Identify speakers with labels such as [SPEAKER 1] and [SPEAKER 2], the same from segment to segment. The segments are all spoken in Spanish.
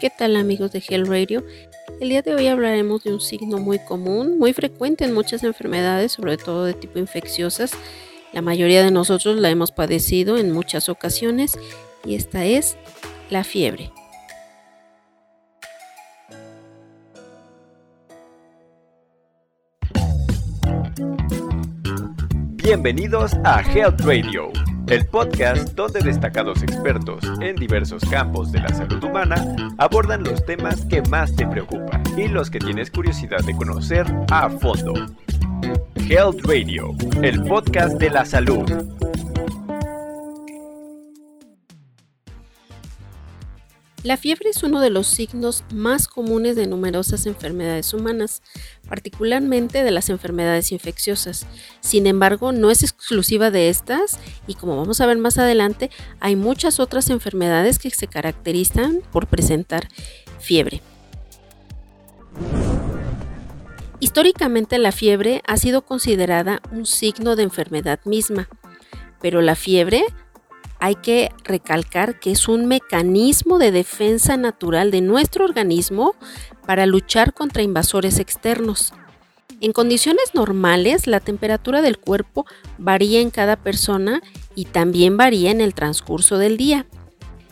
[SPEAKER 1] ¿Qué tal amigos de Hell Radio? El día de hoy hablaremos de un signo muy común, muy frecuente en muchas enfermedades, sobre todo de tipo infecciosas. La mayoría de nosotros la hemos padecido en muchas ocasiones y esta es la fiebre.
[SPEAKER 2] Bienvenidos a Health Radio el podcast donde destacados expertos en diversos campos de la salud humana abordan los temas que más te preocupan y los que tienes curiosidad de conocer a fondo. Health Radio, el podcast de la salud.
[SPEAKER 1] La fiebre es uno de los signos más comunes de numerosas enfermedades humanas, particularmente de las enfermedades infecciosas. Sin embargo, no es exclusiva de estas y como vamos a ver más adelante, hay muchas otras enfermedades que se caracterizan por presentar fiebre. Históricamente la fiebre ha sido considerada un signo de enfermedad misma, pero la fiebre hay que recalcar que es un mecanismo de defensa natural de nuestro organismo para luchar contra invasores externos. En condiciones normales, la temperatura del cuerpo varía en cada persona y también varía en el transcurso del día,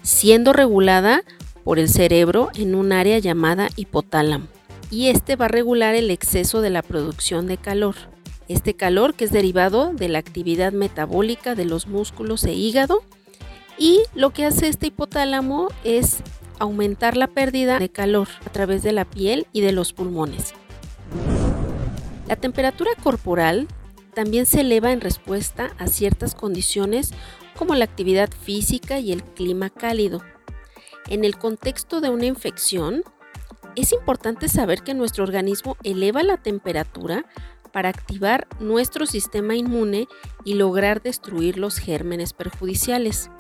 [SPEAKER 1] siendo regulada por el cerebro en un área llamada hipotálamo. Y este va a regular el exceso de la producción de calor. Este calor que es derivado de la actividad metabólica de los músculos e hígado y lo que hace este hipotálamo es aumentar la pérdida de calor a través de la piel y de los pulmones. La temperatura corporal también se eleva en respuesta a ciertas condiciones como la actividad física y el clima cálido. En el contexto de una infección, es importante saber que nuestro organismo eleva la temperatura para activar nuestro sistema inmune y lograr destruir los gérmenes perjudiciales.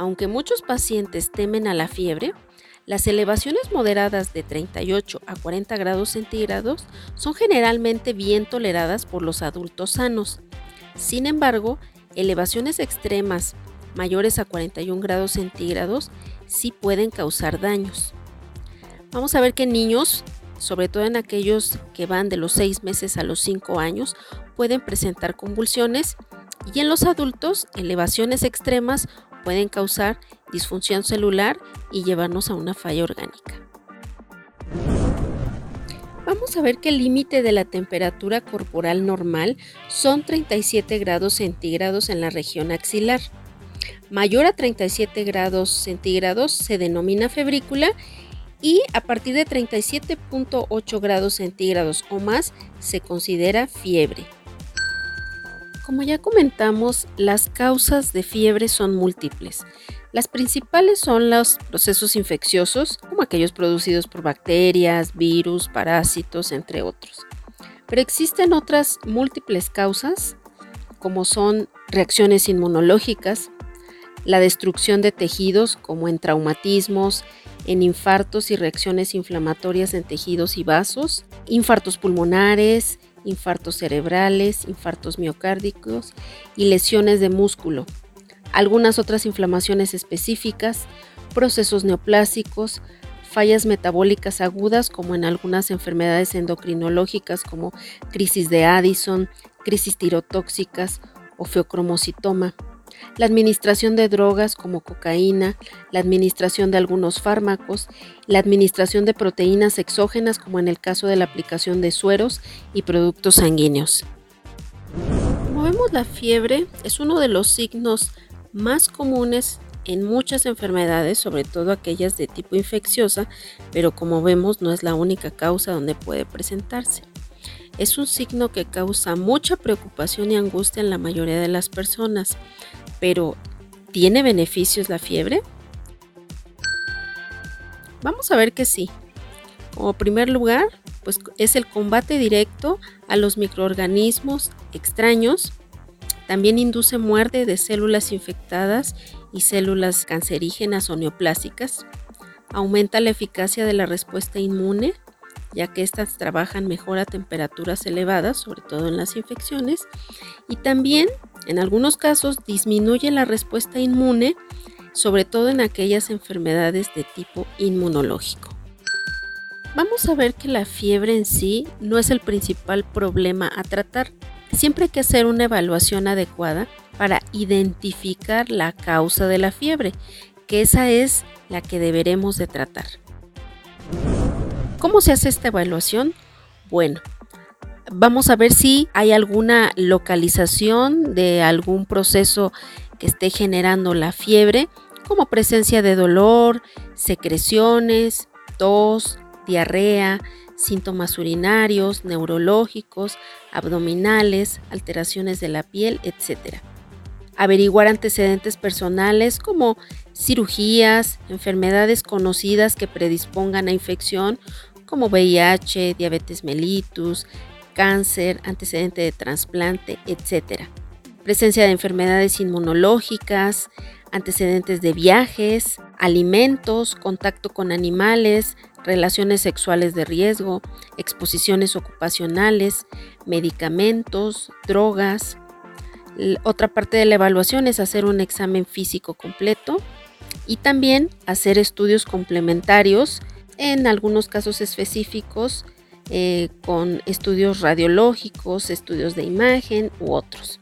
[SPEAKER 1] Aunque muchos pacientes temen a la fiebre, las elevaciones moderadas de 38 a 40 grados centígrados son generalmente bien toleradas por los adultos sanos. Sin embargo, elevaciones extremas mayores a 41 grados centígrados sí pueden causar daños. Vamos a ver que niños, sobre todo en aquellos que van de los 6 meses a los 5 años, pueden presentar convulsiones y en los adultos elevaciones extremas pueden causar disfunción celular y llevarnos a una falla orgánica. Vamos a ver que el límite de la temperatura corporal normal son 37 grados centígrados en la región axilar. Mayor a 37 grados centígrados se denomina febrícula y a partir de 37.8 grados centígrados o más se considera fiebre. Como ya comentamos, las causas de fiebre son múltiples. Las principales son los procesos infecciosos, como aquellos producidos por bacterias, virus, parásitos, entre otros. Pero existen otras múltiples causas, como son reacciones inmunológicas, la destrucción de tejidos, como en traumatismos, en infartos y reacciones inflamatorias en tejidos y vasos, infartos pulmonares, infartos cerebrales, infartos miocárdicos y lesiones de músculo. Algunas otras inflamaciones específicas, procesos neoplásicos, fallas metabólicas agudas como en algunas enfermedades endocrinológicas como crisis de Addison, crisis tirotóxicas o feocromocitoma la administración de drogas como cocaína, la administración de algunos fármacos, la administración de proteínas exógenas como en el caso de la aplicación de sueros y productos sanguíneos. Como vemos, la fiebre es uno de los signos más comunes en muchas enfermedades, sobre todo aquellas de tipo infecciosa, pero como vemos no es la única causa donde puede presentarse. Es un signo que causa mucha preocupación y angustia en la mayoría de las personas, pero ¿tiene beneficios la fiebre? Vamos a ver que sí. Como primer lugar, pues es el combate directo a los microorganismos extraños. También induce muerte de células infectadas y células cancerígenas o neoplásicas. Aumenta la eficacia de la respuesta inmune, ya que éstas trabajan mejor a temperaturas elevadas, sobre todo en las infecciones. Y también en algunos casos disminuye la respuesta inmune sobre todo en aquellas enfermedades de tipo inmunológico. Vamos a ver que la fiebre en sí no es el principal problema a tratar. Siempre hay que hacer una evaluación adecuada para identificar la causa de la fiebre, que esa es la que deberemos de tratar. ¿Cómo se hace esta evaluación? Bueno, vamos a ver si hay alguna localización de algún proceso que esté generando la fiebre, como presencia de dolor, secreciones, tos, diarrea, síntomas urinarios, neurológicos, abdominales, alteraciones de la piel, etc. Averiguar antecedentes personales como cirugías, enfermedades conocidas que predispongan a infección como VIH, diabetes mellitus, cáncer, antecedente de trasplante, etc. Presencia de enfermedades inmunológicas, antecedentes de viajes, alimentos, contacto con animales, relaciones sexuales de riesgo, exposiciones ocupacionales, medicamentos, drogas. Otra parte de la evaluación es hacer un examen físico completo y también hacer estudios complementarios en algunos casos específicos eh, con estudios radiológicos, estudios de imagen u otros.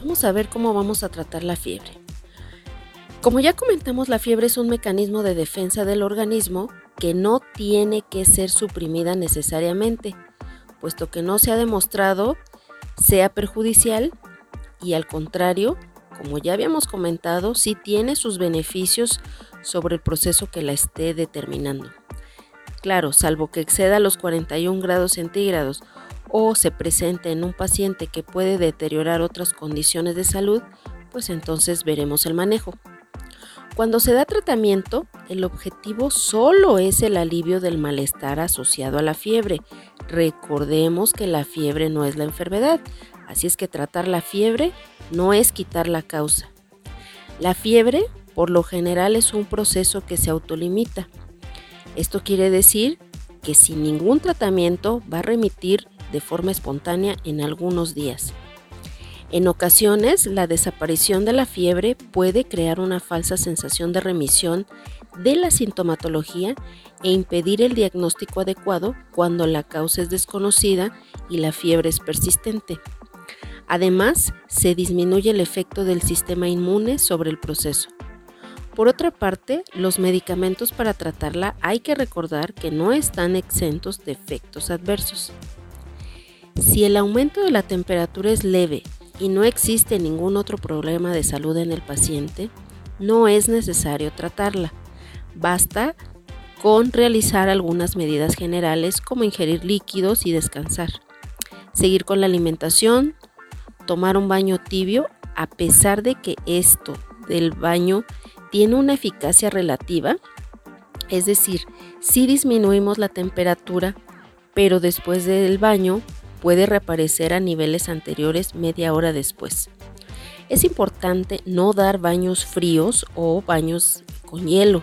[SPEAKER 1] Vamos a ver cómo vamos a tratar la fiebre. Como ya comentamos, la fiebre es un mecanismo de defensa del organismo que no tiene que ser suprimida necesariamente, puesto que no se ha demostrado sea perjudicial y al contrario, como ya habíamos comentado, sí tiene sus beneficios sobre el proceso que la esté determinando. Claro, salvo que exceda los 41 grados centígrados o se presente en un paciente que puede deteriorar otras condiciones de salud, pues entonces veremos el manejo. Cuando se da tratamiento, el objetivo solo es el alivio del malestar asociado a la fiebre. Recordemos que la fiebre no es la enfermedad, así es que tratar la fiebre no es quitar la causa. La fiebre, por lo general, es un proceso que se autolimita. Esto quiere decir que sin ningún tratamiento va a remitir de forma espontánea en algunos días. En ocasiones, la desaparición de la fiebre puede crear una falsa sensación de remisión de la sintomatología e impedir el diagnóstico adecuado cuando la causa es desconocida y la fiebre es persistente. Además, se disminuye el efecto del sistema inmune sobre el proceso. Por otra parte, los medicamentos para tratarla hay que recordar que no están exentos de efectos adversos. Si el aumento de la temperatura es leve y no existe ningún otro problema de salud en el paciente, no es necesario tratarla. Basta con realizar algunas medidas generales como ingerir líquidos y descansar. Seguir con la alimentación, tomar un baño tibio a pesar de que esto del baño tiene una eficacia relativa, es decir, si disminuimos la temperatura, pero después del baño puede reaparecer a niveles anteriores media hora después. Es importante no dar baños fríos o baños con hielo,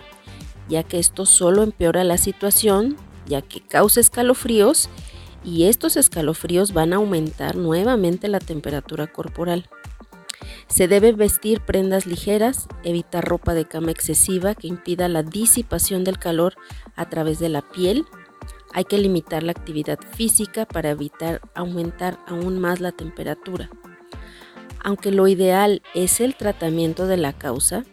[SPEAKER 1] ya que esto solo empeora la situación, ya que causa escalofríos y estos escalofríos van a aumentar nuevamente la temperatura corporal. Se debe vestir prendas ligeras, evitar ropa de cama excesiva que impida la disipación del calor a través de la piel hay que limitar la actividad física para evitar aumentar aún más la temperatura. Aunque lo ideal es el tratamiento de la causa,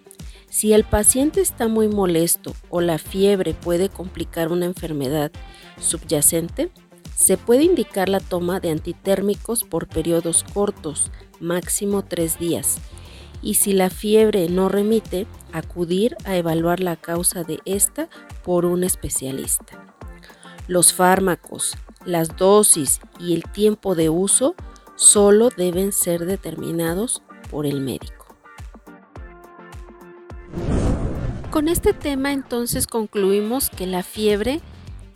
[SPEAKER 1] si el paciente está muy molesto o la fiebre puede complicar una enfermedad subyacente, se puede indicar la toma de antitérmicos por periodos cortos, máximo tres días, y si la fiebre no remite, acudir a evaluar la causa de esta por un especialista. Los fármacos, las dosis y el tiempo de uso solo deben ser determinados por el médico. Con este tema entonces concluimos que la fiebre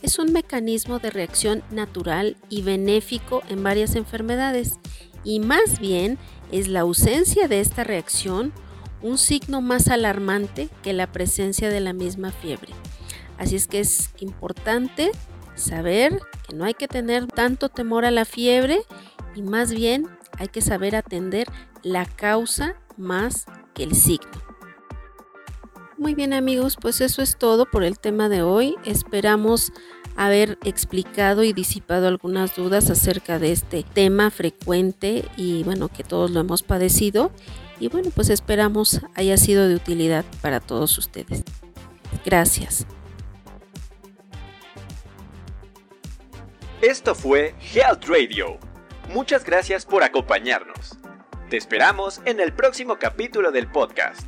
[SPEAKER 1] es un mecanismo de reacción natural y benéfico en varias enfermedades y más bien es la ausencia de esta reacción un signo más alarmante que la presencia de la misma fiebre. Así es que es importante saber que no hay que tener tanto temor a la fiebre y más bien hay que saber atender la causa más que el signo. Muy bien amigos, pues eso es todo por el tema de hoy. Esperamos haber explicado y disipado algunas dudas acerca de este tema frecuente y bueno, que todos lo hemos padecido. Y bueno, pues esperamos haya sido de utilidad para todos ustedes. Gracias.
[SPEAKER 2] Esto fue Health Radio. Muchas gracias por acompañarnos. Te esperamos en el próximo capítulo del podcast,